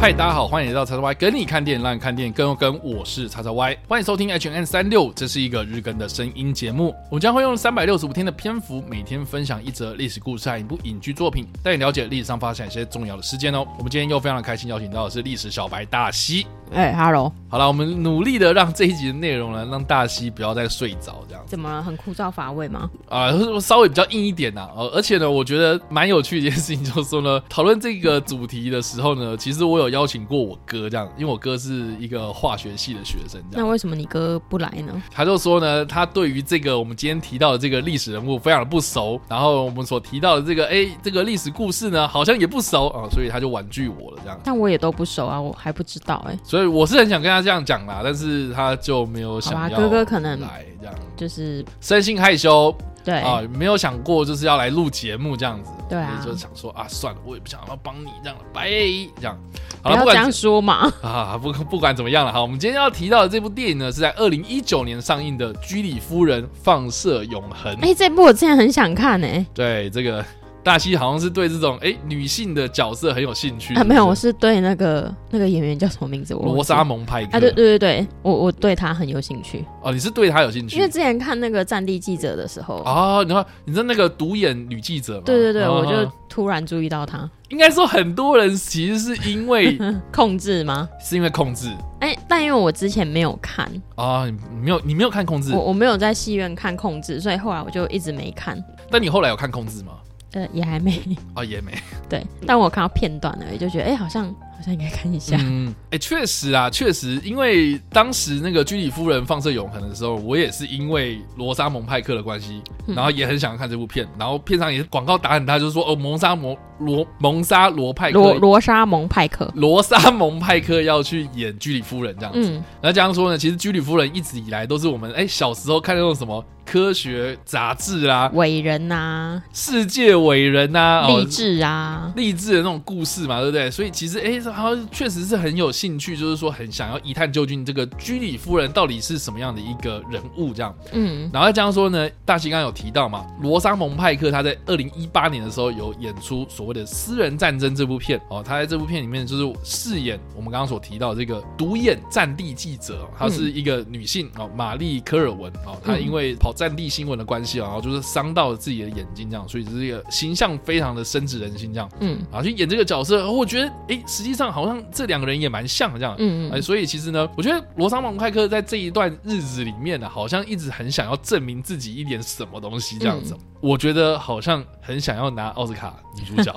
嗨，大家好，欢迎来到叉叉 Y 跟你看电影，让你看电影更有跟。我是叉叉 Y，欢迎收听 H N 三六，这是一个日更的声音节目。我们将会用三百六十五天的篇幅，每天分享一则历史故事和一部影剧作品，带你了解历史上发生一些重要的事件哦。我们今天又非常的开心，邀请到的是历史小白大西。哎，Hello，好了，我们努力的让这一集的内容呢，让大西不要再睡着，这样怎么了？很枯燥乏味吗？啊，稍微比较硬一点呐。呃，而且呢，我觉得蛮有趣的一件事情，就是说呢，讨论这个主题的时候呢，其实我有邀请过我哥，这样，因为我哥是一个化学系的学生。那为什么你哥不来呢？他就说呢，他对于这个我们今天提到的这个历史人物非常的不熟，然后我们所提到的这个哎，这个历史故事呢，好像也不熟啊，所以他就婉拒我了，这样。但我也都不熟啊，我还不知道哎。所以我是很想跟他。这样讲啦，但是他就没有想要哥哥可能来这样，就是生性害羞，对啊，没有想过就是要来录节目这样子，对啊，就想说啊，算了，我也不想要帮你这样了，拜这样，好了，不管这样说嘛 啊，不不管怎么样了，哈，我们今天要提到的这部电影呢，是在二零一九年上映的《居里夫人放射永恒》。哎，这部我之前很想看呢，对这个。大西好像是对这种哎女性的角色很有兴趣啊，没有，我是对那个那个演员叫什么名字？罗莎蒙派克啊，对对对对，我我对他很有兴趣哦，你是对他有兴趣？因为之前看那个战地记者的时候啊，你看你知道那个独眼女记者吗？对对对，我就突然注意到他。应该说很多人其实是因为 控制吗？是因为控制？哎，但因为我之前没有看啊，你没有你没有看控制，我我没有在戏院看控制，所以后来我就一直没看。但你后来有看控制吗？呃，也还没 哦，也没 对，但我看到片段了，也就觉得哎，好像好像应该看一下。嗯，哎，确实啊，确实，因为当时那个居里夫人放射永恒的时候，我也是因为罗莎蒙派克的关系，然后也很想看这部片，然后片上也是广告打很大，就是说哦，蒙莎蒙罗蒙莎罗派克罗罗莎蒙派克罗莎蒙派克要去演居里夫人这样子。嗯，那这样说呢，其实居里夫人一直以来都是我们哎小时候看那种什么。科学杂志啊，伟人呐，世界伟人呐，励志啊，励志的那种故事嘛，对不对？所以其实哎，他确实是很有兴趣，就是说很想要一探究竟，这个居里夫人到底是什么样的一个人物这样。嗯，然后加上说呢，大西刚刚有提到嘛，罗莎蒙派克他在二零一八年的时候有演出所谓的《私人战争》这部片哦，他在这部片里面就是饰演我们刚刚所提到这个独眼战地记者，她是一个女性哦，玛丽科尔文哦，她因为跑。战地新闻的关系啊，然后就是伤到了自己的眼睛，这样，所以这是一个形象非常的深植人心，这样，嗯，啊，去演这个角色，我觉得，哎，实际上好像这两个人也蛮像，这样，嗯嗯，哎，所以其实呢，我觉得罗桑蒙派克在这一段日子里面呢，好像一直很想要证明自己一点什么东西，这样子，我觉得好像很想要拿奥斯卡女主角，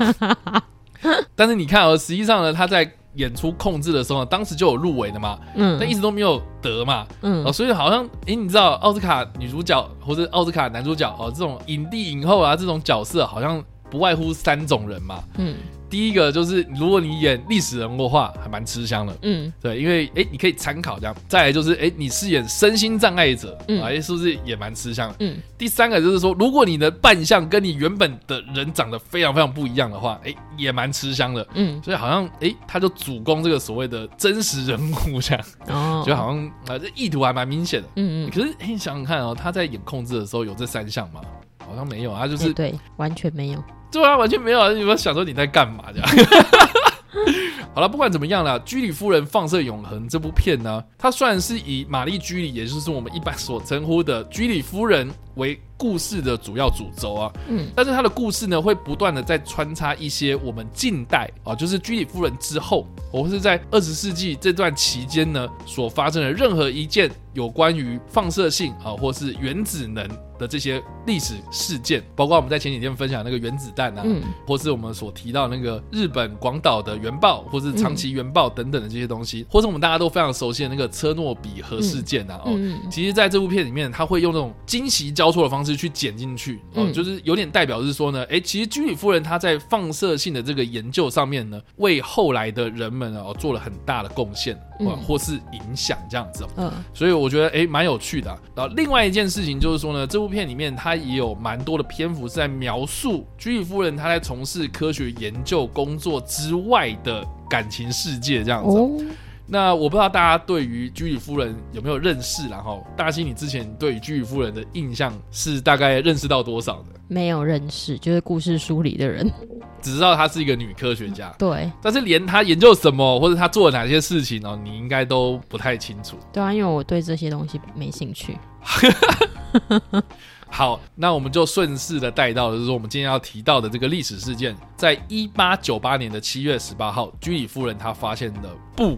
但是你看，哦，实际上呢，他在。演出控制的时候，当时就有入围的嘛，嗯，但一直都没有得嘛，嗯，所以好像，哎，你知道奥斯卡女主角或者奥斯卡男主角哦，这种影帝影后啊，这种角色好像不外乎三种人嘛，嗯。第一个就是，如果你演历史人物的话，还蛮吃香的。嗯，对，因为哎，你可以参考这样。再来就是，哎，你饰演身心障碍者，哎，是不是也蛮吃香？嗯。第三个就是说，如果你的扮相跟你原本的人长得非常非常不一样的话，哎，也蛮吃香的。嗯。所以好像，哎，他就主攻这个所谓的真实人物这样。哦。就好像啊，这意图还蛮明显的。嗯嗯。可是，哎，你想想看哦，他在演控制的时候有这三项吗？好像没有啊，就是对，完全没有。对啊，完全没有啊！你们想说你在干嘛这样？好了，不管怎么样了，《居里夫人放射永恒》这部片呢，它虽然是以玛丽居里，也就是我们一般所称呼的居里夫人为。故事的主要主轴啊，嗯，但是他的故事呢，会不断的在穿插一些我们近代啊，就是居里夫人之后，或是在二十世纪这段期间呢，所发生的任何一件有关于放射性啊，或是原子能的这些历史事件，包括我们在前几天分享那个原子弹啊，或是我们所提到那个日本广岛的原爆，或是长崎原爆等等的这些东西，或是我们大家都非常熟悉的那个车诺比核事件啊，哦，其实在这部片里面，他会用那种惊奇交错的方式。去剪进去哦，就是有点代表是说呢，哎，其实居里夫人她在放射性的这个研究上面呢，为后来的人们哦做了很大的贡献啊，或是影响这样子。嗯，所以我觉得哎蛮有趣的。然后另外一件事情就是说呢，这部片里面它也有蛮多的篇幅是在描述居里夫人她在从事科学研究工作之外的感情世界这样子。那我不知道大家对于居里夫人有没有认识，然后大西，你之前对于居里夫人的印象是大概认识到多少的？没有认识，就是故事书里的人。只知道她是一个女科学家，对，但是连她研究什么或者她做了哪些事情哦，你应该都不太清楚。对啊，因为我对这些东西没兴趣。好，那我们就顺势的带到，就是说我们今天要提到的这个历史事件，在一八九八年的七月十八号，居里夫人她发现了不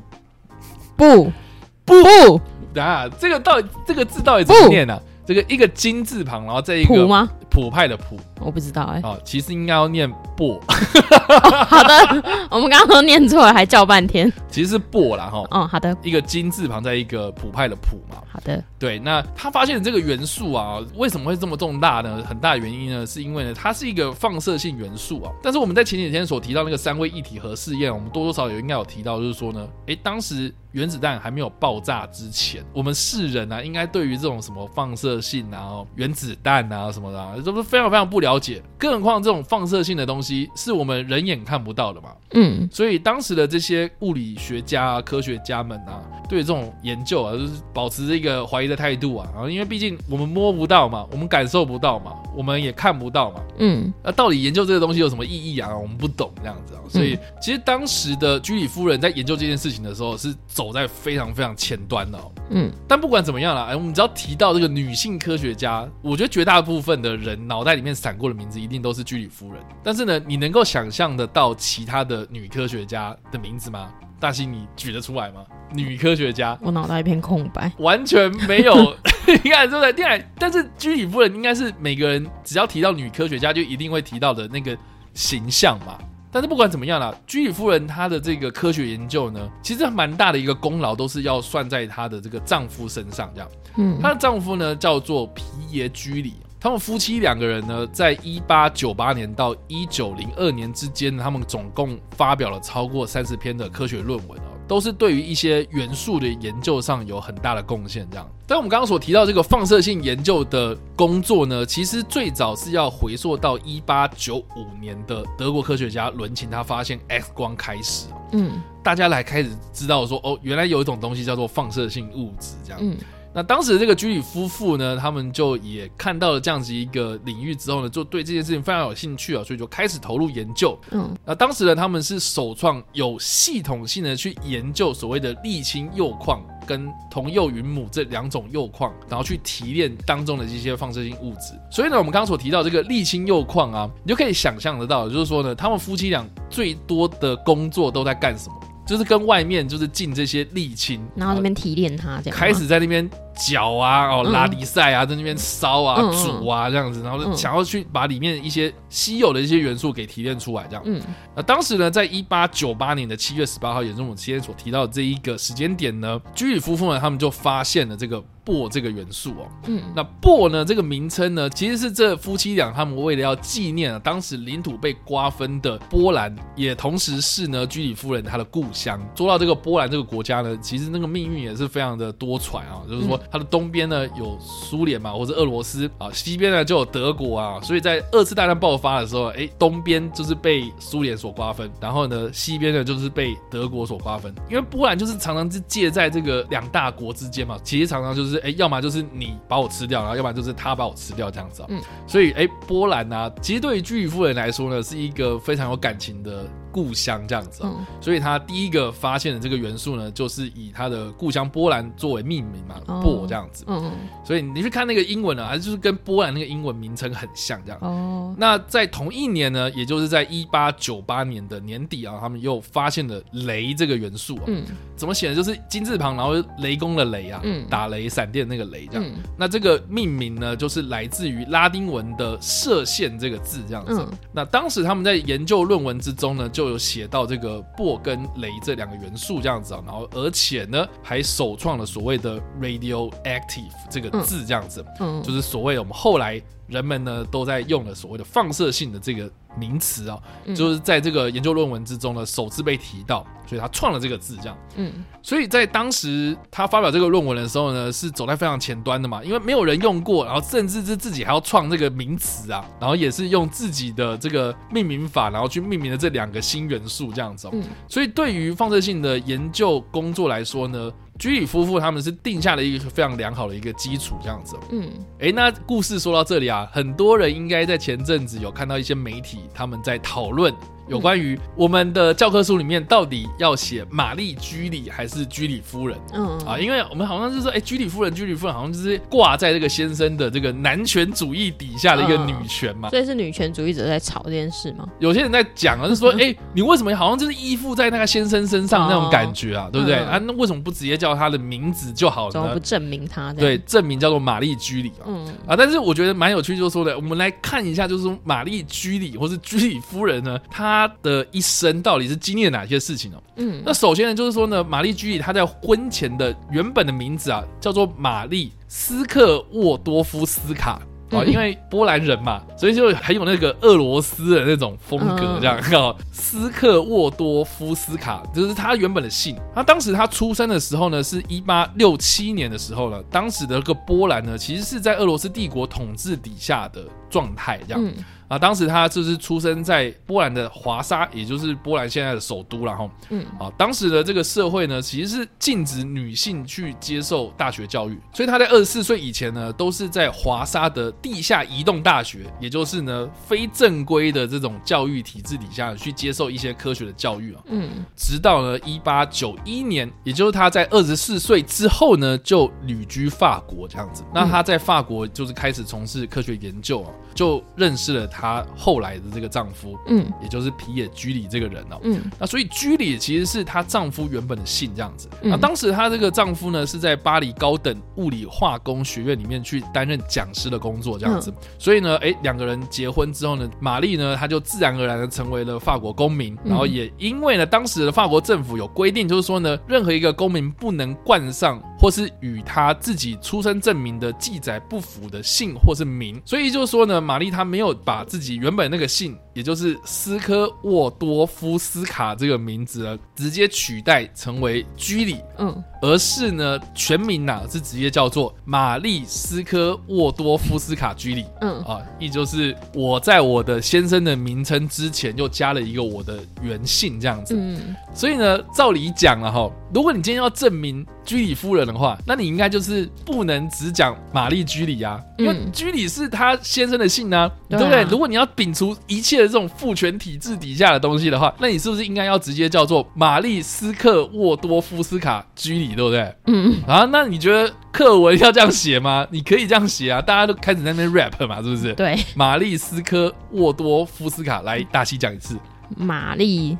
不不不，啊，这个到底这个字到底怎么念呢？这个一个金字旁，然后再一个普吗？普派的谱，我不知道哎。哦，其实应该要念薄。好的，我们刚刚都念错了，还叫半天。其实是薄啦，哈。哦，好的。一个金字旁，在一个普派的普嘛。好的。对，那他发现这个元素啊，为什么会这么重大呢？很大的原因呢，是因为呢，它是一个放射性元素啊。但是我们在前几天所提到那个三位一体核试验，我们多多少少有应该有提到，就是说呢，哎，当时原子弹还没有爆炸之前，我们世人啊，应该对于这种什么放射性啊、原子弹啊什么的，都是非常非常不了解。更何况这种放射性的东西是我们人眼看不到的嘛。嗯。所以当时的这些物理学家、啊科学家们啊，对这种研究啊，就是保持着一个怀疑的态度啊。然后，因为毕竟我们摸不到嘛，我们感受不到嘛，我们也看不到嘛。嗯。那到底研究这个东西有什么意义啊？我们不懂这样子啊。所以，其实当时的居里夫人在研究这件事情的时候，是走在非常非常前端的。嗯。但不管怎么样啦，哎，我们只要提到这个女性科学家，我觉得绝大部分的人脑袋里面闪过的名字一定都是居里夫人。但是呢，你能够想象得到其他的女科学家的名字吗？大西，你举得出来吗？女科学家，我脑袋一片空白，完全没有。你看，对不对？第二，但是居里夫人应该是每个人只要提到女科学家，就一定会提到的那个形象嘛。但是不管怎么样啦，居里夫人她的这个科学研究呢，其实蛮大的一个功劳，都是要算在她的这个丈夫身上。这样，嗯，她的丈夫呢叫做皮耶居里。他们夫妻两个人呢，在一八九八年到一九零二年之间，他们总共发表了超过三十篇的科学论文哦，都是对于一些元素的研究上有很大的贡献。这样，但我们刚刚所提到这个放射性研究的工作呢，其实最早是要回溯到一八九五年的德国科学家伦琴他发现 X 光开始。嗯，大家来开始知道说，哦，原来有一种东西叫做放射性物质，这样。嗯。那当时这个居里夫妇呢，他们就也看到了这样子一个领域之后呢，就对这件事情非常有兴趣啊，所以就开始投入研究。嗯，那当时呢，他们是首创有系统性的去研究所谓的沥青铀矿跟铜铀云母这两种铀矿，然后去提炼当中的这些放射性物质。所以呢，我们刚刚所提到这个沥青铀矿啊，你就可以想象得到，就是说呢，他们夫妻俩最多的工作都在干什么？就是跟外面就是进这些沥青，然后那边提炼它，这样开始在那边。搅啊，哦，拉力赛啊，在那边烧啊、煮啊，这样子，然后想要去把里面一些稀有的一些元素给提炼出来，这样。嗯，那当时呢，在一八九八年的七月十八号，也就是我们今天所提到的这一个时间点呢，居里夫妇呢，他们就发现了这个铂这个元素哦。嗯，那铂呢，这个名称呢，其实是这夫妻俩他们为了要纪念啊，当时领土被瓜分的波兰，也同时是呢居里夫人她的故乡。说到这个波兰这个国家呢，其实那个命运也是非常的多舛啊，就是说。它的东边呢有苏联嘛，或者俄罗斯啊，西边呢就有德国啊，所以在二次大战爆发的时候，哎，东边就是被苏联所瓜分，然后呢，西边呢就是被德国所瓜分。因为波兰就是常常是介在这个两大国之间嘛，其实常常就是哎，要么就是你把我吃掉，然后要不然就是他把我吃掉这样子啊。嗯，所以哎，波兰呢，其实对于居里夫人来说呢，是一个非常有感情的。故乡这样子，所以他第一个发现的这个元素呢，就是以他的故乡波兰作为命名嘛，波这样子。嗯，所以你去看那个英文呢，还是就是跟波兰那个英文名称很像这样。哦，那在同一年呢，也就是在一八九八年的年底啊，他们又发现了雷这个元素啊。嗯，怎么写的？就是金字旁，然后雷公的雷啊，嗯打雷闪电那个雷这样。那这个命名呢，就是来自于拉丁文的射线这个字这样子。那当时他们在研究论文之中呢，就有写到这个波跟雷这两个元素这样子啊，然后而且呢还首创了所谓的 radioactive 这个字这样子，嗯，就是所谓我们后来人们呢都在用的所谓的放射性的这个。名词啊，就是在这个研究论文之中呢，首次被提到，所以他创了这个字，这样。嗯，所以在当时他发表这个论文的时候呢，是走在非常前端的嘛，因为没有人用过，然后甚至是自己还要创这个名词啊，然后也是用自己的这个命名法，然后去命名了这两个新元素这样子。嗯，所以对于放射性的研究工作来说呢。居里夫妇他们是定下了一个非常良好的一个基础，这样子。嗯，哎，那故事说到这里啊，很多人应该在前阵子有看到一些媒体他们在讨论有关于我们的教科书里面到底要写玛丽居里还是居里夫人。嗯啊，因为我们好像就是说，哎，居里夫人，居里夫人好像就是挂在这个先生的这个男权主义底下的一个女权嘛。所以是女权主义者在吵这件事吗？有些人在讲啊，就说，哎，你为什么好像就是依附在那个先生身上那种感觉啊，对不对啊？那为什么不直接叫他的名字就好了？怎么不证明他？对，证明叫做玛丽居里啊。嗯啊，但是我觉得蛮有趣，就是说的，我们来看一下，就是说玛丽居里或是居里夫人呢，她的一生到底是经历了哪些事情哦？嗯，那首先呢，就是说呢，玛丽居里她在婚前的原本的名字啊，叫做玛丽斯克沃多夫斯卡。啊，因为波兰人嘛，所以就很有那个俄罗斯的那种风格，这样叫斯克沃多夫斯卡，就是他原本的姓。他当时他出生的时候呢，是一八六七年的时候呢，当时的这个波兰呢，其实是在俄罗斯帝国统治底下的状态，这样。啊，当时他就是出生在波兰的华沙，也就是波兰现在的首都然后。嗯，啊，当时的这个社会呢，其实是禁止女性去接受大学教育，所以他在二十四岁以前呢，都是在华沙的地下移动大学，也就是呢非正规的这种教育体制底下去接受一些科学的教育啊。嗯，直到呢一八九一年，也就是他在二十四岁之后呢，就旅居法国这样子。那他在法国就是开始从事科学研究啊。就认识了她后来的这个丈夫，嗯，也就是皮野居里这个人哦，嗯，那所以居里其实是她丈夫原本的姓这样子。那当时她这个丈夫呢是在巴黎高等物理化工学院里面去担任讲师的工作这样子。所以呢，哎，两个人结婚之后呢，玛丽呢，她就自然而然的成为了法国公民。然后也因为呢，当时的法国政府有规定，就是说呢，任何一个公民不能冠上或是与他自己出生证明的记载不符的姓或是名。所以就是说呢。玛丽她没有把自己原本那个姓，也就是斯科沃多夫斯卡这个名字，直接取代成为居里，嗯，而是呢全名呐是直接叫做玛丽斯科沃多夫斯卡居里，嗯啊，也就是我在我的先生的名称之前又加了一个我的原姓这样子，嗯，所以呢，照理讲了哈，如果你今天要证明。居里夫人的话，那你应该就是不能只讲玛丽居里啊，因为居里是他先生的姓呢，对不对？如果你要摒除一切的这种父权体制底下的东西的话，那你是不是应该要直接叫做玛丽斯克沃多夫斯卡居里，对不对？嗯，啊，那你觉得课文要这样写吗？你可以这样写啊，大家都开始在那边 rap 嘛，是不是？对，玛丽斯科沃多夫斯卡，来大西讲一次，玛丽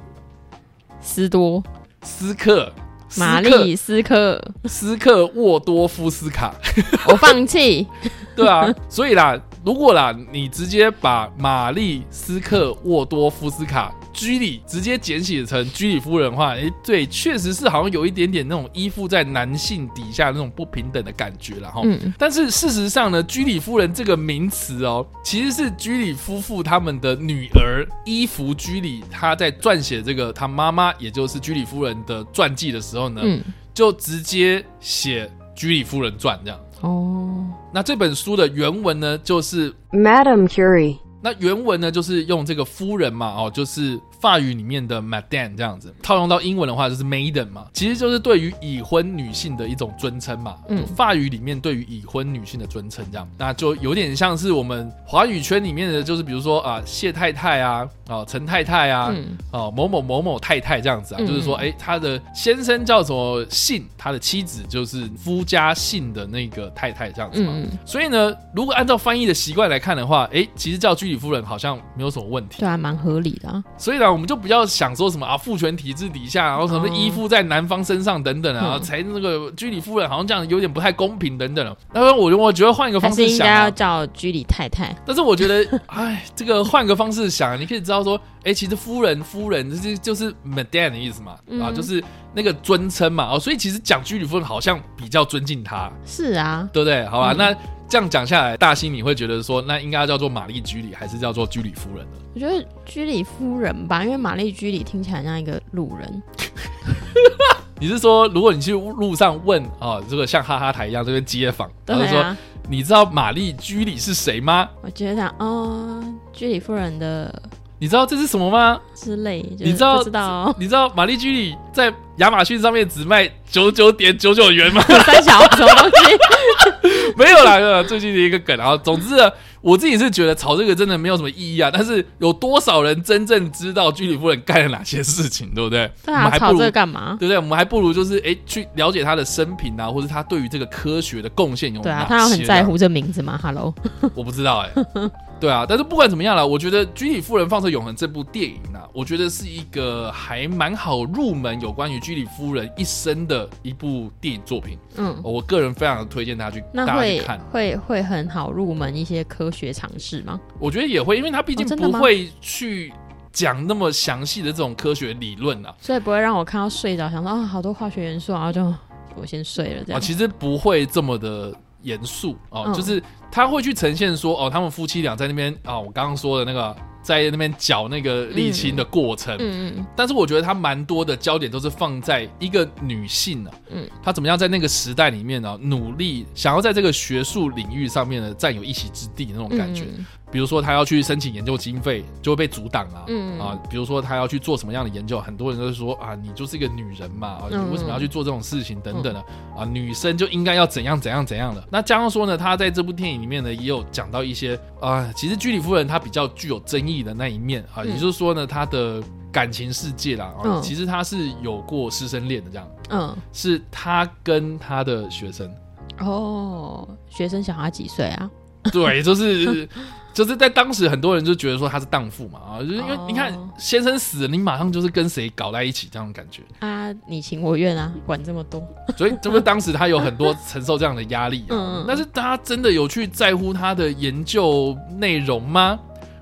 斯多斯克。玛丽斯克。斯克沃多夫斯卡，我放弃。对啊，所以啦，如果啦，你直接把玛丽斯克沃多夫斯卡。居里直接简写成居里夫人的话，哎，对，确实是好像有一点点那种依附在男性底下那种不平等的感觉了哈。嗯。但是事实上呢，居里夫人这个名词哦，其实是居里夫妇他们的女儿伊芙居里，她在撰写这个她妈妈，也就是居里夫人的传记的时候呢，就直接写居里夫人传这样。哦。那这本书的原文呢，就是 Madam Curie。那原文呢，就是用这个夫人嘛，哦，就是法语里面的 Madame 这样子，套用到英文的话就是 Maiden 嘛，其实就是对于已婚女性的一种尊称嘛。嗯，法语里面对于已婚女性的尊称这样，那就有点像是我们华语圈里面的，就是比如说啊，谢太太啊，啊，陈太太啊，啊，某某某某太太这样子啊，就是说，哎，他的先生叫什么姓，他的妻子就是夫家姓的那个太太这样子嘛。所以呢，如果按照翻译的习惯来看的话，哎，其实叫居里。夫人好像没有什么问题，对，啊蛮合理的。啊所以呢，我们就不要想说什么啊，父权体制底下，然后什么依附在男方身上等等啊，才那个居里夫人好像这样有点不太公平等等。那么我我觉得换一个方式想，应该要叫居里太太。但是我觉得，哎，这个换个方式想，你可以知道说，哎，其实夫人夫人就是就是 madam 的意思嘛，啊，就是那个尊称嘛，哦，所以其实讲居里夫人好像比较尊敬她。是啊，对不对？好吧，那。这样讲下来，大兴你会觉得说，那应该叫做玛丽居里，还是叫做居里夫人呢？我觉得居里夫人吧，因为玛丽居里听起来像一个路人。你是说，如果你去路上问啊，这个像哈哈台一样这边街坊，然后说你知道玛丽居里是谁吗？我觉得哦，居里夫人的，你知道这是什么吗？之类，你知道？知道？你知道玛丽居里在亚马逊上面只卖九九点九九元吗？三小什么东西？没有啦，最近的一个梗啊。总之，我自己是觉得炒这个真的没有什么意义啊。但是有多少人真正知道居里夫人干了哪些事情，对不对？对啊，炒这个干嘛？对不对？我们还不如就是哎，去了解他的生平啊，或者他对于这个科学的贡献有哪些？对啊，他要很在乎这名字吗？Hello，我不知道哎。对啊，但是不管怎么样了，我觉得《居里夫人放射永恒》这部电影呢，我觉得是一个还蛮好入门有关于居里夫人一生的一部电影作品。嗯，我个人非常推荐大家去大家去看，会会很好入门一些科学常识吗？我觉得也会，因为它毕竟不会去讲那么详细的这种科学理论啊，所以不会让我看到睡着，想说啊，好多化学元素，然后就我先睡了这样。其实不会这么的。严肃哦，就是他会去呈现说哦，他们夫妻俩在那边啊，我刚刚说的那个在那边搅那个沥青的过程，嗯嗯，但是我觉得他蛮多的焦点都是放在一个女性呢，嗯，她怎么样在那个时代里面呢，努力想要在这个学术领域上面呢占有一席之地那种感觉。比如说他要去申请研究经费，就会被阻挡啊。嗯啊，比如说他要去做什么样的研究，很多人都是说啊，你就是一个女人嘛，啊，你为什么要去做这种事情等等的啊？女生就应该要怎样怎样怎样的。那加上说呢，他在这部电影里面呢，也有讲到一些啊，其实居里夫人她比较具有争议的那一面啊，也就是说呢，她的感情世界啦，啊，其实她是有过师生恋的这样。嗯，是她跟她的学生。哦，学生小孩几岁啊？对，就是。就是在当时，很多人就觉得说他是荡妇嘛啊，就是因为你看先生死了，你马上就是跟谁搞在一起这样的感觉啊，你情我愿啊，管这么多，所以这不是当时他有很多承受这样的压力啊。但是他真的有去在乎他的研究内容吗？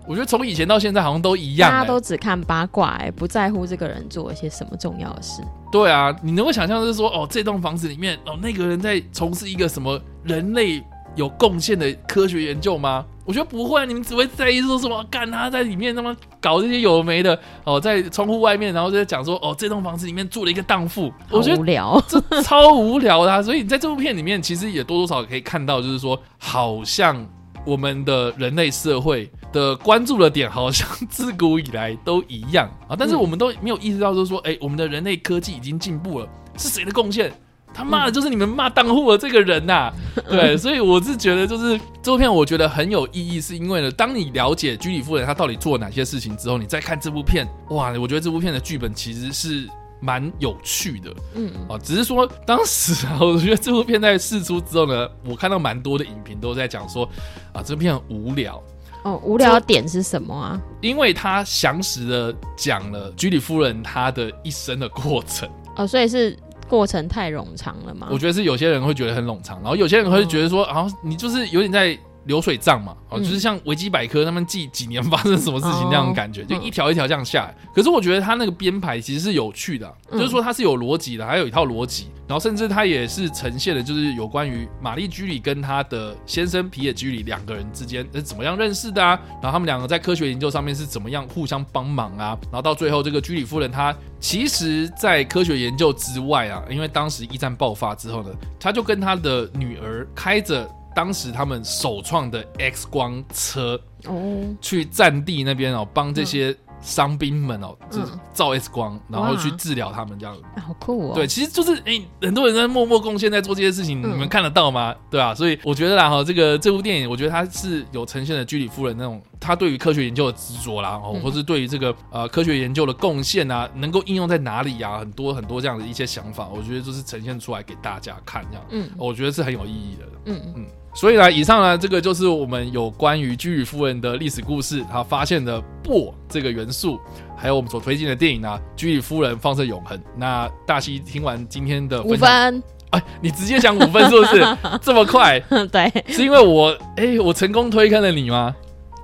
我觉得从以前到现在好像都一样，大家都只看八卦，哎，不在乎这个人做一些什么重要的事。对啊，你能够想象是说哦，这栋房子里面哦，那个人在从事一个什么人类？有贡献的科学研究吗？我觉得不会，你们只会在意说什么？干他在里面他妈搞这些有没的哦，在窗户外面，然后就在讲说哦，这栋房子里面住了一个荡妇，我觉得无聊，这超无聊的。所以你在这部片里面，其实也多多少少可以看到，就是说，好像我们的人类社会的关注的点，好像自古以来都一样啊。但是我们都没有意识到，就是说，哎，我们的人类科技已经进步了，是谁的贡献？他骂的就是你们骂当户的这个人呐，对，所以我是觉得就是这部片我觉得很有意义，是因为呢，当你了解居里夫人她到底做哪些事情之后，你再看这部片，哇，我觉得这部片的剧本其实是蛮有趣的，嗯，哦，只是说当时啊，我觉得这部片在试出之后呢，我看到蛮多的影评都在讲说，啊，这部片很无聊，哦，无聊点是什么啊？因为他详实的讲了居里夫人她的一生的过程，哦，所以是。过程太冗长了吗？我觉得是有些人会觉得很冗长，然后有些人会觉得说，啊，你就是有点在流水账嘛，哦，就是像维基百科他们记几年发生什么事情那种感觉，就一条一条这样下来。可是我觉得他那个编排其实是有趣的，就是说它是有逻辑的，还有一套逻辑。然后甚至他也是呈现的，就是有关于玛丽居里跟他的先生皮野居里两个人之间是怎么样认识的啊？然后他们两个在科学研究上面是怎么样互相帮忙啊？然后到最后，这个居里夫人她其实，在科学研究之外啊，因为当时一战爆发之后呢，她就跟她的女儿开着当时他们首创的 X 光车哦，去战地那边哦，帮这些。伤兵们哦，就是照 X 光，然后去治疗他们这样子，好酷哦！对，其实就是哎，很多人在默默贡献，在做这些事情，你们看得到吗？对啊，所以我觉得啦哈，这个这部电影，我觉得它是有呈现了居里夫人那种她对于科学研究的执着啦，哦，或是对于这个呃科学研究的贡献啊，能够应用在哪里啊？很多很多这样的一些想法，我觉得就是呈现出来给大家看这样，嗯，我觉得是很有意义的，嗯嗯。所以呢，以上呢，这个就是我们有关于居里夫人的历史故事，他发现的铂这个元素，还有我们所推荐的电影呢，《居里夫人放射永恒》。那大西听完今天的五分，哎，你直接讲五分是不是这么快？对，是因为我哎，我成功推开了你吗？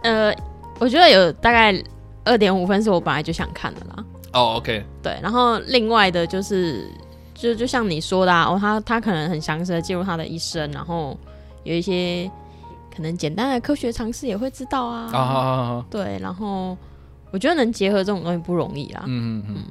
呃，我觉得有大概二点五分是我本来就想看的啦。哦，OK，对，然后另外的就是，就就像你说的哦，他他可能很详细的记录他的一生，然后。有一些可能简单的科学常识也会知道啊，啊，对，然后我觉得能结合这种东西不容易啦，嗯嗯嗯，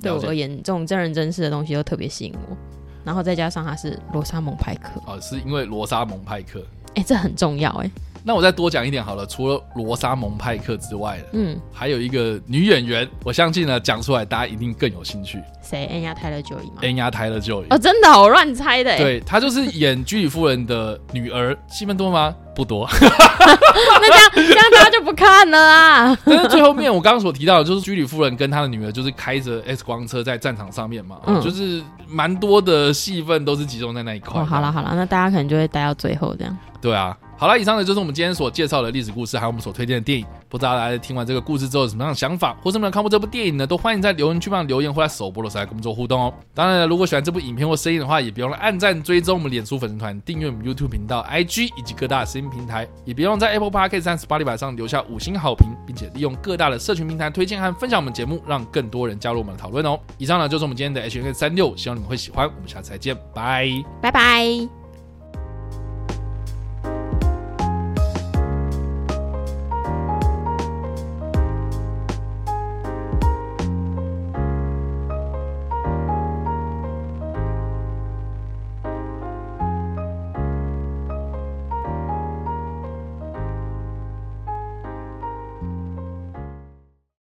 对我而言，这种真人真事的东西又特别吸引我，然后再加上他是罗莎蒙派克，啊，是因为罗莎蒙派克，哎，这很重要哎，那我再多讲一点好了，除了罗莎蒙派克之外，嗯，还有一个女演员，我相信呢，讲出来大家一定更有兴趣。谁？恩雅泰勒就伊吗？恩雅泰勒就伊哦，真的，我乱猜的。对，她就是演居里夫人的女儿，戏份多吗？不多。那这样这样大家就不看了啦。但是最后面我刚刚所提到的，就是居里夫人跟她的女儿，就是开着 X 光车在战场上面嘛，就是蛮多的戏份都是集中在那一块。好了好了，那大家可能就会待到最后这样。对啊。好了，以上呢就是我们今天所介绍的历史故事，还有我们所推荐的电影。不知道大家听完这个故事之后有什么样的想法，或是没有看过这部电影呢？都欢迎在留言区帮留言，或在首播的时候来跟我们做互动哦。当然了，如果喜欢这部影片或声音的话，也别忘了按赞、追踪我们脸书粉丝团、订阅我们 YouTube 频道、IG 以及各大声音平台，也别忘在 Apple Podcast 三十八里板上留下五星好评，并且利用各大的社群平台推荐和分享我们节目，让更多人加入我们的讨论哦。以上呢就是我们今天的 H N 三六，希望你们会喜欢。我们下次再见，拜拜拜。